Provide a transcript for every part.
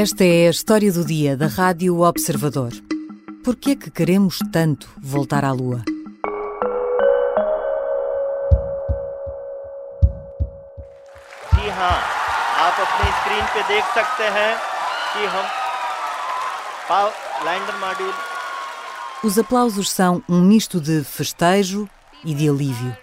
Esta é a história do dia da Rádio Observador. Por que é que queremos tanto voltar à Lua? जी हाँ आप अपने स्क्रीन पे देख सकते हैं कि हम lander module Os aplausos são um misto de festejo e de alívio.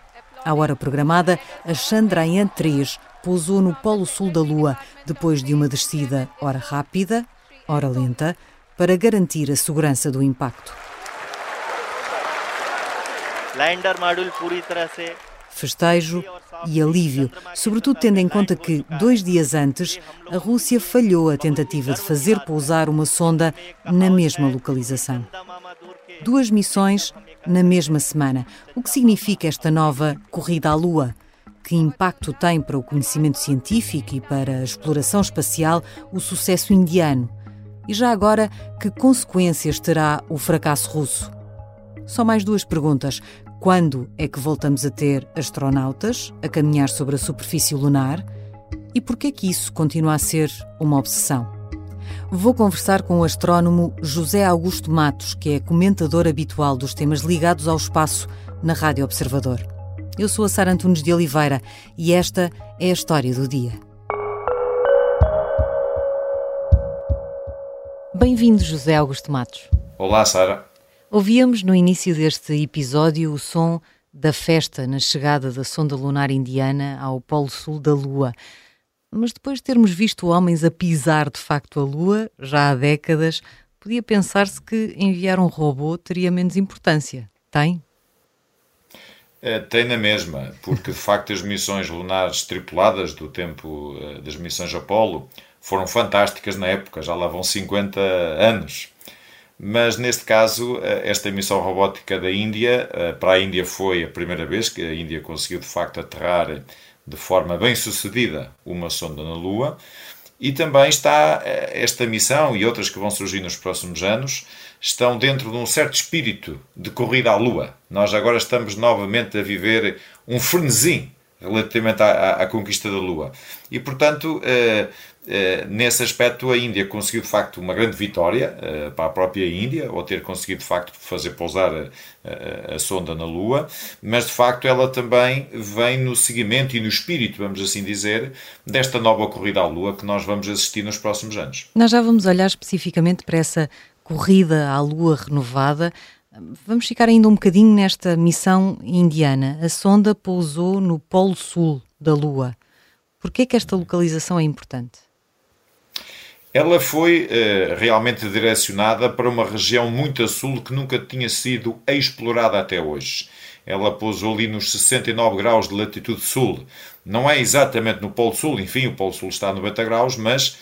À hora programada, a Chandrayaan 3 pousou no Polo Sul da Lua depois de uma descida, ora rápida, ora lenta, para garantir a segurança do impacto. Festejo e alívio, sobretudo tendo em conta que, dois dias antes, a Rússia falhou a tentativa de fazer pousar uma sonda na mesma localização. Duas missões na mesma semana, o que significa esta nova corrida à Lua. Que impacto tem para o conhecimento científico e para a exploração espacial o sucesso indiano? E já agora, que consequências terá o fracasso russo? Só mais duas perguntas. Quando é que voltamos a ter astronautas a caminhar sobre a superfície lunar? E por que é que isso continua a ser uma obsessão? Vou conversar com o astrónomo José Augusto Matos, que é comentador habitual dos temas ligados ao espaço na Rádio Observador. Eu sou a Sara Antunes de Oliveira e esta é a história do dia. Bem-vindo, José Augusto Matos. Olá, Sara. Ouvíamos no início deste episódio o som da festa na chegada da sonda lunar indiana ao Polo Sul da Lua. Mas depois de termos visto homens a pisar de facto a Lua, já há décadas, podia pensar-se que enviar um robô teria menos importância. Tem? É, tem na mesma, porque de facto as missões lunares tripuladas do tempo uh, das missões Apolo foram fantásticas na época, já lá vão 50 anos. Mas neste caso, uh, esta missão robótica da Índia, uh, para a Índia foi a primeira vez que a Índia conseguiu de facto aterrar de forma bem sucedida uma sonda na Lua. E também está esta missão e outras que vão surgir nos próximos anos estão dentro de um certo espírito de corrida à Lua. Nós agora estamos novamente a viver um frenesi relativamente à, à, à conquista da Lua. E, portanto, eh, eh, nesse aspecto, a Índia conseguiu de facto uma grande vitória eh, para a própria Índia, ao ter conseguido de facto fazer pousar a, a, a, sonda na Lua, mas de facto ela também vem no seguimento e no espírito, vamos assim dizer, desta nova corrida à Lua que nós vamos assistir nos próximos anos. Nós já vamos olhar especificamente para essa corrida à Lua renovada. Vamos ficar ainda um bocadinho nesta missão indiana. A sonda pousou no Polo Sul da Lua. Por que é que esta localização é importante? Ela foi eh, realmente direcionada para uma região muito a sul que nunca tinha sido explorada até hoje. Ela pousou ali nos 69 graus de latitude sul. Não é exatamente no Polo Sul, enfim, o Polo Sul está a 90 graus, mas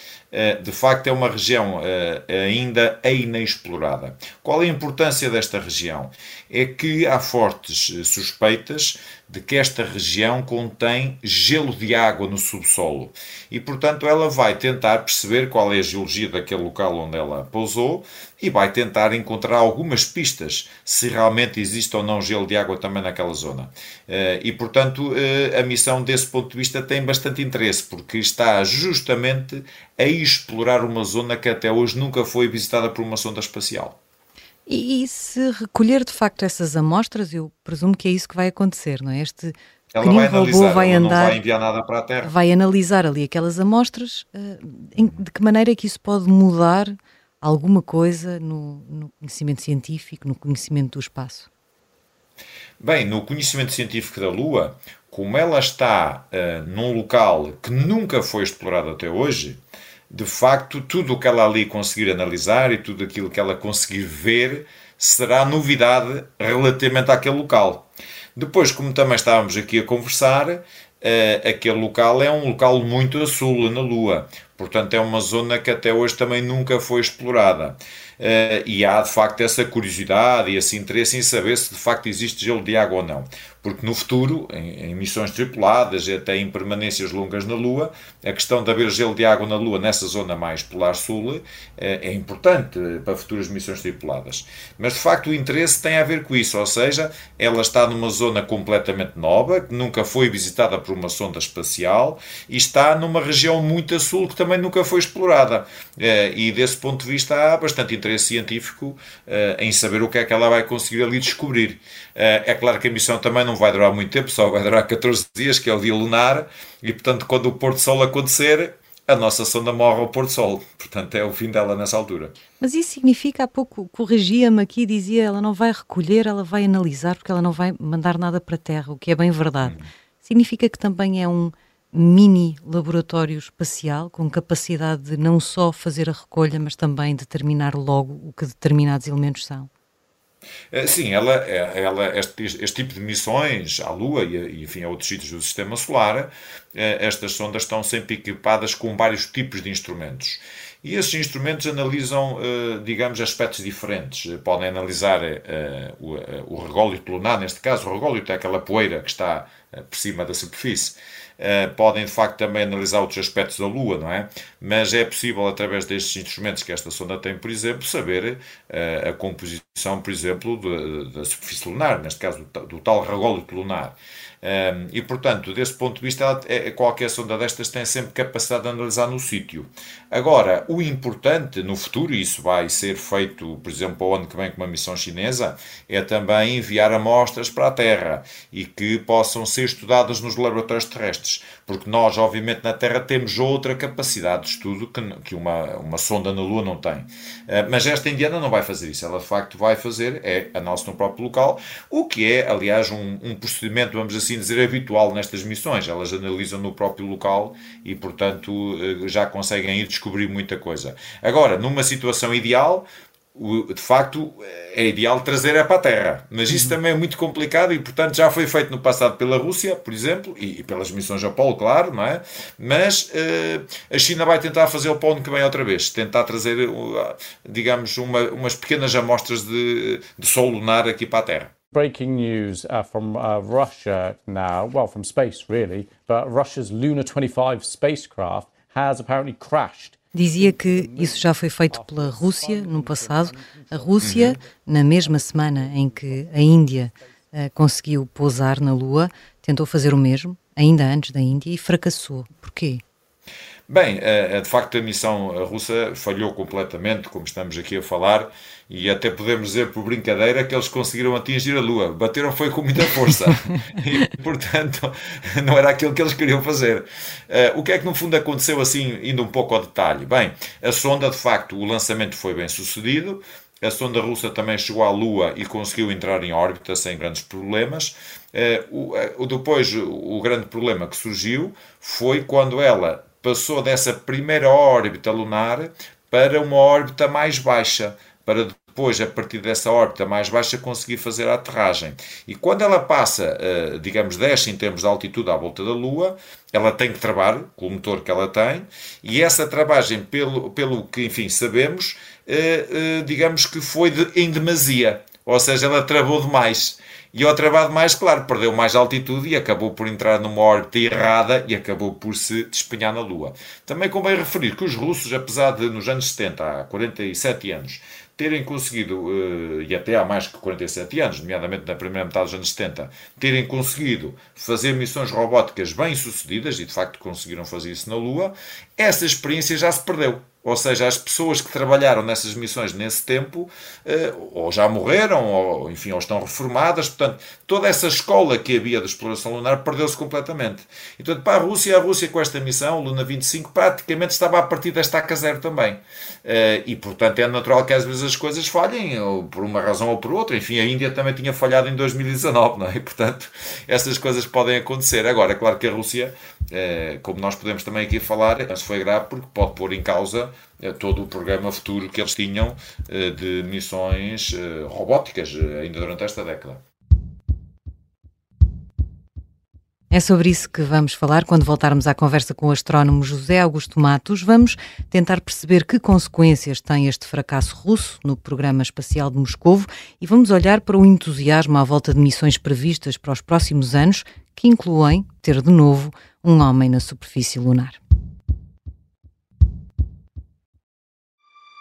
de facto é uma região eh, ainda inexplorada. Qual é a importância desta região? É que há fortes eh, suspeitas de que esta região contém gelo de água no subsolo e, portanto, ela vai tentar perceber qual é a geologia daquele local onde ela pousou e vai tentar encontrar algumas pistas se realmente existe ou não gelo de água também naquela zona. E, portanto, a missão desse ponto de vista tem bastante interesse porque está justamente a explorar uma zona que até hoje nunca foi visitada por uma sonda espacial. E, e, se recolher de facto essas amostras, eu presumo que é isso que vai acontecer, não é? Este ela vai analisar, vai andar, não vai enviar nada para a Terra. Vai analisar ali aquelas amostras, em, de que maneira é que isso pode mudar alguma coisa no, no conhecimento científico, no conhecimento do espaço? Bem, no conhecimento científico da Lua, como ela está uh, num local que nunca foi explorado até hoje, de facto, tudo o que ela ali conseguir analisar e tudo aquilo que ela conseguir ver será novidade relativamente àquele local. Depois, como também estávamos aqui a conversar, uh, aquele local é um local muito a sul na Lua. Portanto, é uma zona que até hoje também nunca foi explorada. Uh, e há de facto essa curiosidade e esse interesse em saber se de facto existe gelo de água ou não. Porque no futuro, em, em missões tripuladas e até em permanências longas na Lua, a questão de haver gelo de água na Lua, nessa zona mais polar-sul, é, é importante para futuras missões tripuladas. Mas de facto o interesse tem a ver com isso, ou seja, ela está numa zona completamente nova, que nunca foi visitada por uma sonda espacial e está numa região muito a sul que também nunca foi explorada. É, e desse ponto de vista há bastante interesse científico é, em saber o que é que ela vai conseguir ali descobrir. É claro que a missão também não vai durar muito tempo, só vai durar 14 dias, que é o dia lunar, e portanto, quando o pôr do sol acontecer, a nossa sonda morre ao pôr do sol. Portanto, é o fim dela nessa altura. Mas isso significa, há pouco corrigia-me aqui, dizia ela não vai recolher, ela vai analisar, porque ela não vai mandar nada para a Terra, o que é bem verdade. Hum. Significa que também é um mini laboratório espacial com capacidade de não só fazer a recolha, mas também determinar logo o que determinados elementos são. Eh, sim, ela, eh, ela este, este, tipo de missões à Lua e, enfim, a outros sítios do Sistema Solar, eh, estas sondas estão sempre equipadas com vários tipos de instrumentos. E esses instrumentos analisam, digamos, aspectos diferentes. Podem analisar o rególito lunar, neste caso, o rególito é aquela poeira que está por cima da superfície. Uh, podem de facto também analisar outros aspectos da Lua, não é? Mas é possível, através destes instrumentos que esta sonda tem, por exemplo, saber uh, a composição, por exemplo, da superfície lunar, neste caso do, do tal rególito lunar. E, portanto, desse ponto de vista, ela, é, qualquer sonda destas tem sempre capacidade de analisar no sítio. Agora, o importante no futuro, e isso vai ser feito, por exemplo, ao ano que vem com uma missão chinesa, é também enviar amostras para a Terra e que possam ser estudadas nos laboratórios terrestres, porque nós, obviamente, na Terra temos outra capacidade de estudo que, que uma, uma sonda na Lua não tem. Uh, mas esta indiana não vai fazer isso, ela de facto vai fazer, é a nossa no próprio local, o que é, aliás, um, um procedimento, vamos assim dizer, habitual nestas missões. Elas analisam no próprio local e, portanto, uh, já conseguem ir descobrir muita coisa. Agora, numa situação ideal, de facto é ideal trazer é para a Terra, mas isso uhum. também é muito complicado e portanto já foi feito no passado pela Rússia, por exemplo, e, pelas missões Apolo, claro, não é? Mas uh, a China vai tentar fazer o pão que vem outra vez, tentar trazer, digamos, uma, umas pequenas amostras de, de sol lunar aqui para a Terra. Breaking news uh, from uh, Russia now, well, from space really, but Russia's Luna 25 spacecraft has apparently crashed Dizia que isso já foi feito pela Rússia no passado. A Rússia, na mesma semana em que a Índia uh, conseguiu pousar na Lua, tentou fazer o mesmo, ainda antes da Índia, e fracassou. Porquê? Bem, eh, eh, de facto a missão russa falhou completamente, como estamos aqui a falar, e até podemos dizer por brincadeira que eles conseguiram atingir a Lua. Bateram foi com muita força. e, portanto, não era aquilo que eles queriam fazer. Uh, o que é que no fundo aconteceu assim, indo um pouco ao detalhe? Bem, a sonda, de facto, o lançamento foi bem sucedido. A sonda russa também chegou à Lua e conseguiu entrar em órbita sem grandes problemas. Uh, o, depois, o grande problema que surgiu foi quando ela passou dessa primeira órbita lunar para uma órbita mais baixa, para depois, a partir dessa órbita mais baixa, conseguir fazer a aterragem. E quando ela passa, eh, digamos, desce em termos de altitude à volta da Lua, ela tem que travar com o motor que ela tem, e essa travagem, pelo, pelo que, enfim, sabemos, eh, eh, digamos que foi de, em demasia, ou seja, ela travou demais. E ao trabalho mais, claro, perdeu mais altitude e acabou por entrar numa órbita errada e acabou por se despenhar na Lua. Também convém referir que os russos, apesar de nos anos 70, há 47 anos, terem conseguido, eh, e até há mais que 47 anos, nomeadamente na primeira metade dos anos 70, terem conseguido fazer missões robóticas bem sucedidas, e de facto conseguiram fazer isso na Lua, essa experiência já se perdeu. Ou seja, as pessoas que trabalharam nessas missões nesse tempo eh, ou já morreram, ou enfim, ou estão reformadas. Portanto, toda essa escola que havia de exploração lunar perdeu-se completamente. E, portanto, para a Rússia, a Rússia com esta missão, Luna 25, praticamente estava a partir da estaca zero também. Eh, e, portanto, é natural que às vezes as coisas falhem, ou por uma razão ou por outra. Enfim, a Índia também tinha falhado em 2019, não é? E, portanto, essas coisas podem acontecer. Agora, é claro que a Rússia, eh, como nós podemos também aqui falar, isso foi grave porque pode pôr em causa todo o programa futuro que eles tinham eh, de missões eh, robóticas eh, ainda durante esta década. É sobre isso que vamos falar quando voltarmos à conversa com o astrónomo José Augusto Matos. Vamos tentar perceber que consequências tem este fracasso russo no programa espacial de Moscovo e vamos olhar para o entusiasmo à volta de missões previstas para os próximos anos, que incluem ter de novo um homem na superfície lunar.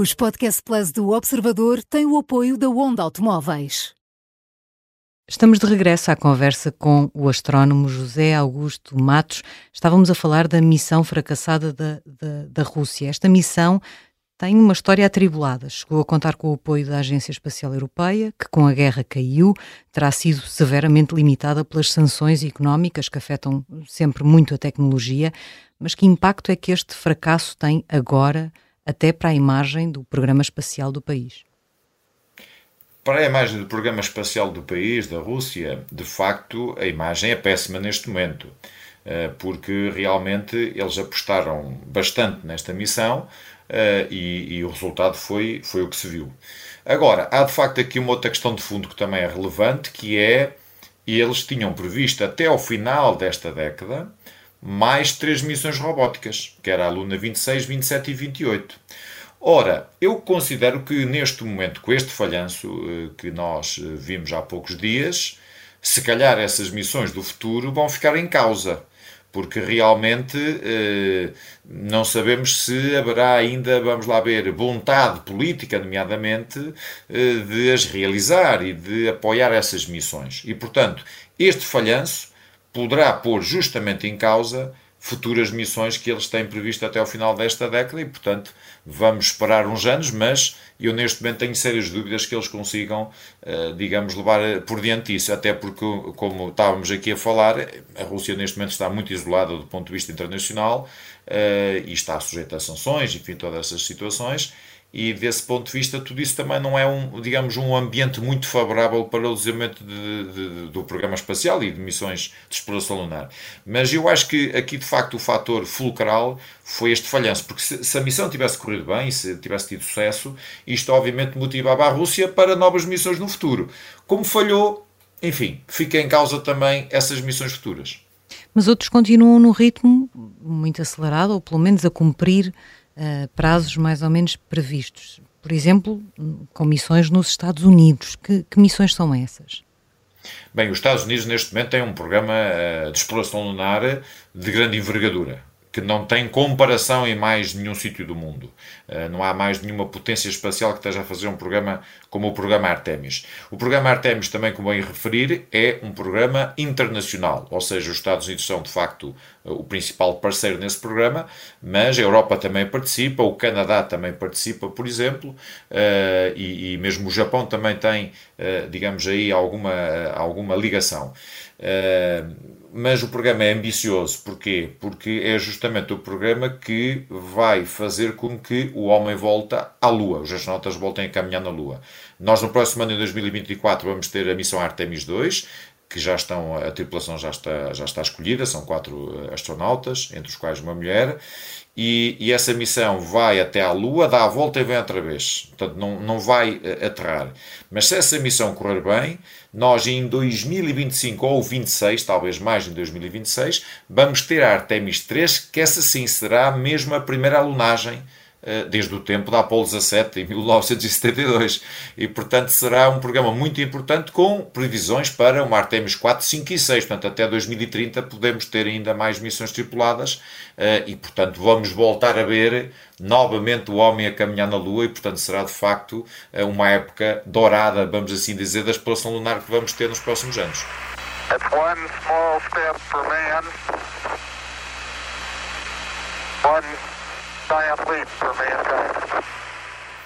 Os Podcast Plus do Observador têm o apoio da Onda Automóveis. Estamos de regresso à conversa com o astrónomo José Augusto Matos. Estávamos a falar da missão fracassada da, da, da, Rússia. Esta missão tem uma história atribulada. Chegou a contar com o apoio da Agência Espacial Europeia, que com a guerra caiu, terá sido severamente limitada pelas sanções económicas que afetam sempre muito a tecnologia. Mas que impacto é que este fracasso tem agora, até para a imagem do programa espacial do país? Para a imagem do programa espacial do país, da Rússia, de facto a imagem é péssima neste momento, eh, porque realmente eles apostaram bastante nesta missão eh, e, e o resultado foi, foi o que se viu. Agora, há de facto aqui uma outra questão de fundo que também é relevante, que é eles tinham previsto até ao final desta década mais três missões robóticas, que era a Luna 26, 27 e 28. Ora, eu considero que neste momento, com este falhanço eh, que nós eh, vimos há poucos dias, se calhar essas missões do futuro vão ficar em causa, porque realmente eh, não sabemos se haverá ainda, vamos lá ver, vontade política, nomeadamente, de as realizar e de apoiar essas missões. E, portanto, este falhanço poderá pôr justamente em causa futuras missões que eles têm previsto até ao final desta década e, portanto, vamos esperar uns anos, mas eu neste momento tenho sérias dúvidas que eles consigam, eh, digamos, levar por diante isso, até porque, como estávamos aqui a falar, a Rússia neste momento está muito isolada do ponto de vista internacional eh, e está sujeita a sanções, enfim, todas essas situações, e desse ponto de vista tudo isso também não é um, digamos, um ambiente muito favorável para o desenvolvimento de, de, do programa espacial e de missões de exploração lunar. Mas eu acho que aqui de facto o fator fulcral foi este falhanço, porque se, se a missão tivesse corrido bem, se tivesse tido sucesso, isto obviamente motivava a Rússia para novas missões no futuro. Como falhou, enfim, fica em causa também essas missões futuras. Mas outros continuam no ritmo muito acelerado, ou pelo menos a cumprir uh, prazos mais ou menos previstos. Por exemplo, com missões nos Estados Unidos. Que, que missões são essas? Bem, os Estados Unidos neste momento têm um programa uh, de exploração lunar de grande envergadura que não tem comparação em mais nenhum sítio do mundo. Uh, não há mais nenhuma potência espacial que esteja a fazer um programa como o programa Artemis. O programa Artemis, também como bem referir, é um programa internacional, ou seja, os Estados Unidos são de facto uh, o principal parceiro nesse programa, mas a Europa também participa, o Canadá também participa, por exemplo, uh, e, e, mesmo o Japão também tem, digamos aí, alguma, alguma ligação. Mas o programa é ambicioso. Porquê? Porque é justamente o programa que vai fazer com que o homem volte à Lua, os astronautas voltem a caminhar na Lua. Nós, no próximo ano, em 2024, vamos ter a missão Artemis 2, que já estão, a tripulação já está, já está escolhida, são quatro eh, astronautas, entre os quais uma mulher, e, e, essa missão vai até à Lua, dá a volta e vem outra vez. Portanto, não, não vai eh, aterrar. Mas se essa missão correr bem, nós em 2025 ou 26, talvez mais em 2026, vamos ter a Artemis 3, que essa sim será mesmo a primeira alunagem desde o tempo da Apollo 17, em 1972. E, portanto, será um programa muito importante com previsões para uma Artemis 4, 5 e 6. Portanto, até 2030 podemos ter ainda mais missões tripuladas eh, e, portanto, vamos voltar a ver novamente o homem a caminhar na Lua e, portanto, será de facto eh, uma época dourada, vamos assim dizer, da exploração lunar que vamos ter nos próximos anos. one small step for man, one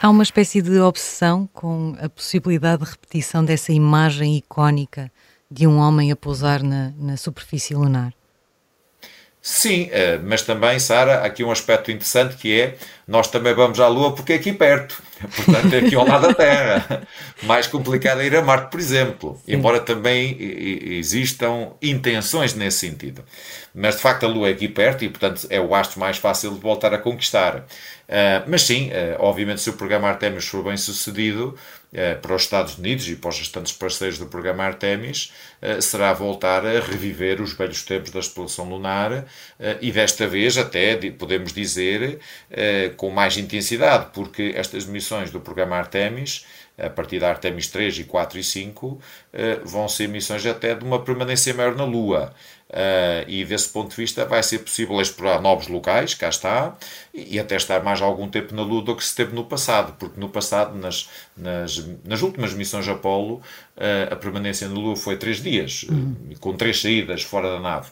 Há uma espécie de obsessão com a possibilidade de repetição dessa imagem icónica de um homem a pousar na, na superfície lunar. Sim, eh, mas também, Sara, aqui um aspecto interessante que é nós também vamos à Lua porque é aqui perto, portanto é aqui ao lado da Terra. Mais complicado é ir a Marte, por exemplo, Sim. embora também existam intenções nesse sentido. Mas de facto a Lua é aqui perto e, portanto, é o astro mais fácil de voltar a conquistar. Uh, mas sim, uh, obviamente, se o programa Artemis for bem sucedido, para os Estados Unidos e para os restantes parceiros do programa Artemis, será voltar a reviver os velhos tempos da exploração lunar e desta vez até podemos dizer com mais intensidade, porque estas missões do programa Artemis a partir da Artemis 3 e 4 e 5, vão ser missões até de uma permanência maior na Lua. Uh, e desse ponto de vista vai ser possível explorar novos locais, cá está, e, até estar mais algum tempo na Lua do que se teve no passado, porque no passado, nas, nas, nas últimas missões Apolo, uh, a permanência na Lua foi três dias, uhum. uh, com três saídas fora da nave.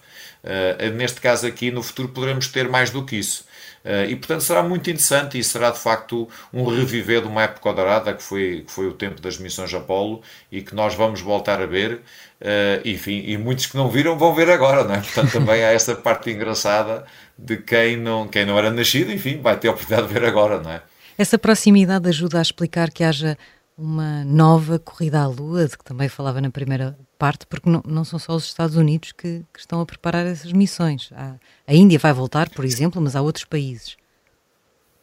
neste caso aqui, no futuro, poderemos ter mais do que isso. Uh, e portanto será muito interessante e será de facto um reviver de uma época dourada que foi, que foi o tempo das missões Apolo e que nós vamos voltar a ver Uh, enfim, e muitos que não viram vão ver agora, não é? Portanto, também há essa parte engraçada de quem não, quem não era nascido, enfim, vai ter a oportunidade de ver agora, não é? Essa proximidade ajuda a explicar que haja uma nova corrida à Lua, de que também falava na primeira parte, porque não, não são só os Estados Unidos que, que estão a preparar essas missões. Há, a Índia vai voltar, por exemplo, mas há outros países.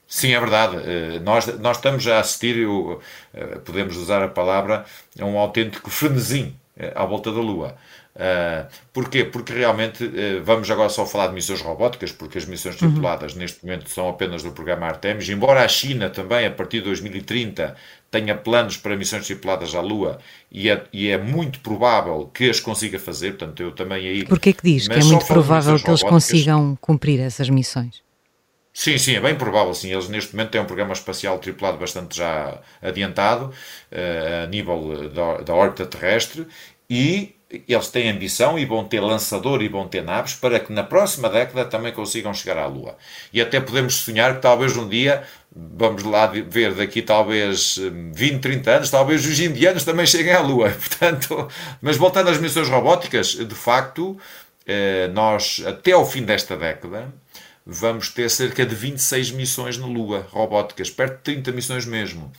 Sim, é verdade. Uh, nós, nós estamos a assistir, uh, podemos usar a palavra, a um autêntico frenesim eh, à volta da Lua. Uh, porquê? Porque realmente uh, vamos agora só falar de missões robóticas, porque as missões uhum. tripuladas uhum. neste momento são apenas do programa Artemis, embora a China também, a partir de 2030, tenha planos para missões tripuladas à Lua e é, e é muito provável que as consiga fazer, portanto eu também aí... Porquê que diz que é muito provável que eles consigam cumprir essas missões? Sim, sim, é bem provável. Sim. Eles neste momento têm um programa espacial tripulado bastante já adiantado uh, a nível da, da órbita terrestre e eles têm ambição e vão ter lançador e vão ter naves para que na próxima década também consigam chegar à Lua. E até podemos sonhar que talvez um dia, vamos lá ver daqui talvez 20, hum, 30 anos, talvez os indianos também cheguem à Lua. Portanto, mas voltando às missões robóticas, de facto, eh, nós até ao fim desta década vamos ter cerca de 26 missões na Lua, robóticas, perto de 30 missões mesmo.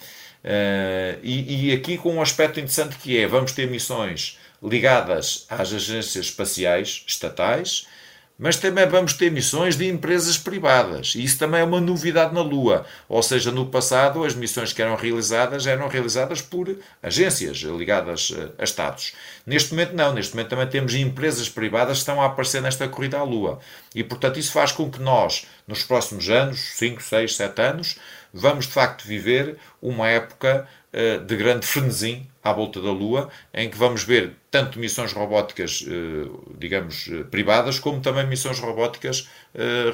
Uh, e, e, aqui com um aspecto interessante que é, vamos ter missões ligadas às agências espaciais estatais, mas também vamos ter missões de empresas privadas. E isso também é uma novidade na Lua. Ou seja, no passado, as missões que eram realizadas eram realizadas por agências ligadas eh, a Estados. Neste momento, não. Neste momento também temos empresas privadas que estão a aparecer nesta corrida à Lua. E, portanto, isso faz com que nós, nos próximos anos, 5, 6, 7 anos, vamos de facto viver uma época de grande frenesim à volta da Lua, em que vamos ver tanto missões robóticas, uh, digamos, uh, privadas, como também missões robóticas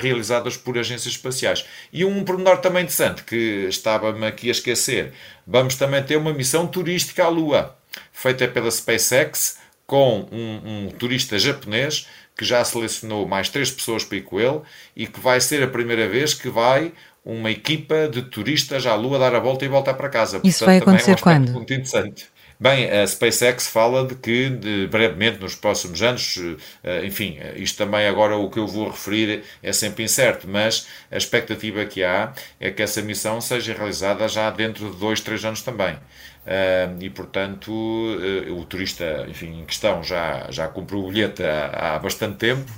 realizadas por agências espaciais. E um pormenor também interessante, que estava-me aqui a esquecer, vamos também ter uma missão turística à Lua, feita pela SpaceX, com um, um turista japonês que já selecionou mais três pessoas para ir com ele e que vai ser a primeira vez que vai uma equipa de turistas à Lua dar a volta e voltar para casa. Isso Portanto, vai acontecer é um quando? Muito interessante. Bem, a SpaceX fala de que de, brevemente, nos próximos anos, eh, enfim, isto também agora o que eu vou referir é sempre incerto, mas a expectativa que há é que essa missão seja realizada já dentro de dois, três anos também. E portanto o turista enfim, em questão já, já comprou o bilhete há, há bastante tempo,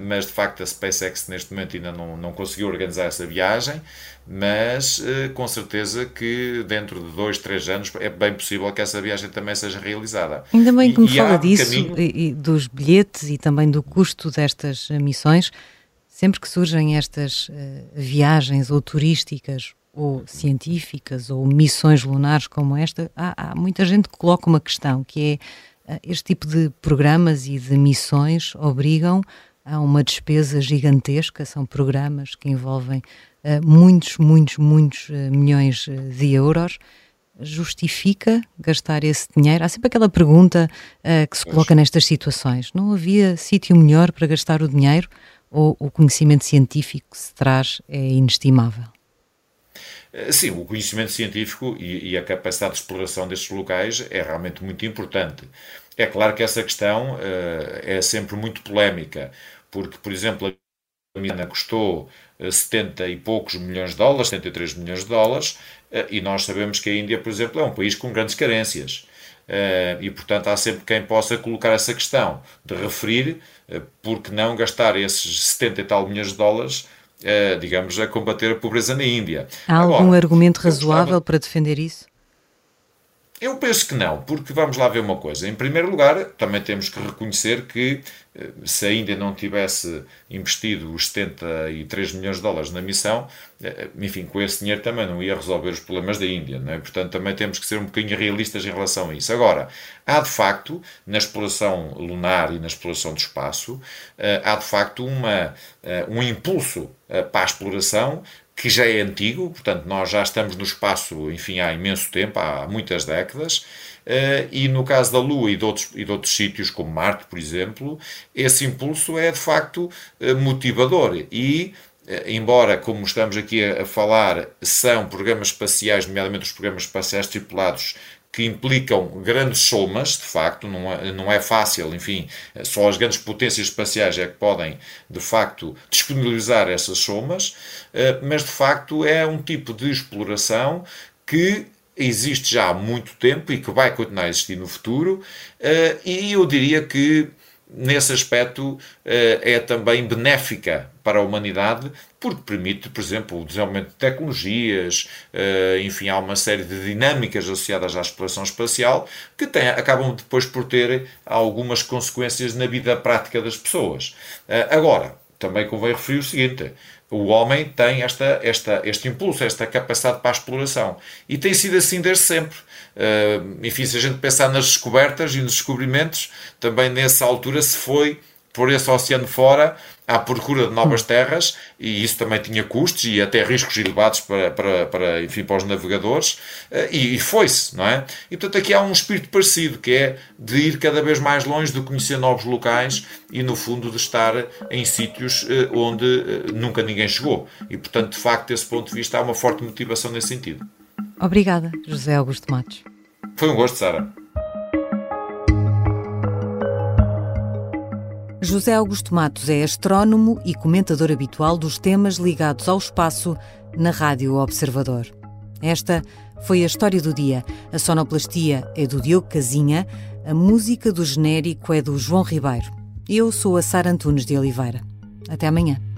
mas de facto a SpaceX neste momento ainda não, não conseguiu organizar essa viagem, mas com certeza que dentro de dois, três anos é bem possível que essa viagem também seja realizada. Ainda bem que me fala disso, caminho... e, dos bilhetes e também do custo destas missões. Sempre que surgem estas viagens ou turísticas ou científicas ou missões lunares como esta, há, há, muita gente que coloca uma questão que é este tipo de programas e de missões obrigam a uma despesa gigantesca, são programas que envolvem uh, muitos, muitos, muitos uh, milhões de euros. Justifica gastar esse dinheiro? Há sempre aquela pergunta uh, que se coloca nestas situações: não havia sítio melhor para gastar o dinheiro ou o conhecimento científico que se traz é inestimável? Eh, sim, o conhecimento científico e, e, a capacidade de exploração destes locais é realmente muito importante. É claro que essa questão é sempre muito polémica, porque, por exemplo, a Miana custou 70 e poucos milhões de dólares, 73 milhões de dólares, e nós sabemos que a Índia, por exemplo, é um país com grandes carências. E, portanto, há sempre quem possa colocar essa questão de referir por que não gastar esses 70 e tal milhões de dólares digamos, a combater a pobreza na Índia. Há Agora, algum argumento razoável gostava... para defender isso? Eu penso que não, porque vamos lá ver uma coisa. Em primeiro lugar, também temos que reconhecer que eh, se a Índia não tivesse investido os 73 milhões de dólares na missão, eh, enfim, com esse dinheiro também não ia resolver os problemas da Índia. Não é? Portanto, também temos que ser um bocadinho realistas em relação a isso. Agora, há de facto, na exploração lunar e na exploração do espaço, eh, há de facto uma, um impulso para a exploração que já é antigo, portanto, nós já estamos no espaço, enfim, há imenso tempo, há muitas décadas, eh, e no caso da Lua e de, outros, e de outros sítios, como Marte, por exemplo, esse impulso é de facto eh, motivador. E eh, embora, como estamos aqui a, falar, são programas espaciais, nomeadamente os programas espaciais tripulados, que implicam grandes somas, de facto, não é, não é fácil, enfim, só as grandes potências espaciais é que podem, de facto, disponibilizar essas somas, eh, mas de facto é um tipo de exploração que existe já há muito tempo e que vai continuar a existir no futuro, eh, e eu diria que nesse aspecto eh, é também benéfica para a humanidade, porque permite, por exemplo, o desenvolvimento de tecnologias, eh, enfim, há uma série de dinâmicas associadas à exploração espacial que tem, acabam depois por ter algumas consequências na vida prática das pessoas. Eh, agora, também convém referir o seguinte: o homem tem esta, esta, este impulso, esta capacidade para a exploração. E tem sido assim desde sempre. Uh, enfim, se a gente pensar nas descobertas e nos descobrimentos, também nessa altura se foi por esse oceano fora à procura de novas terras e isso também tinha custos e até riscos elevados para, para, para, enfim, para os navegadores eh, e, e foi-se, não é? E portanto aqui há um espírito parecido que é de ir cada vez mais longe, de conhecer novos locais e no fundo de estar em sítios eh, onde eh, nunca ninguém chegou e portanto de facto desse ponto de vista há uma forte motivação nesse sentido. Obrigada, José Augusto Matos. Foi um gosto, Sara. José Augusto Matos é astrónomo e comentador habitual dos temas ligados ao espaço na Rádio Observador. Esta foi a história do dia. A sonoplastia é do Diogo Casinha, a música do genérico é do João Ribeiro. Eu sou a Sara Antunes de Oliveira. Até amanhã.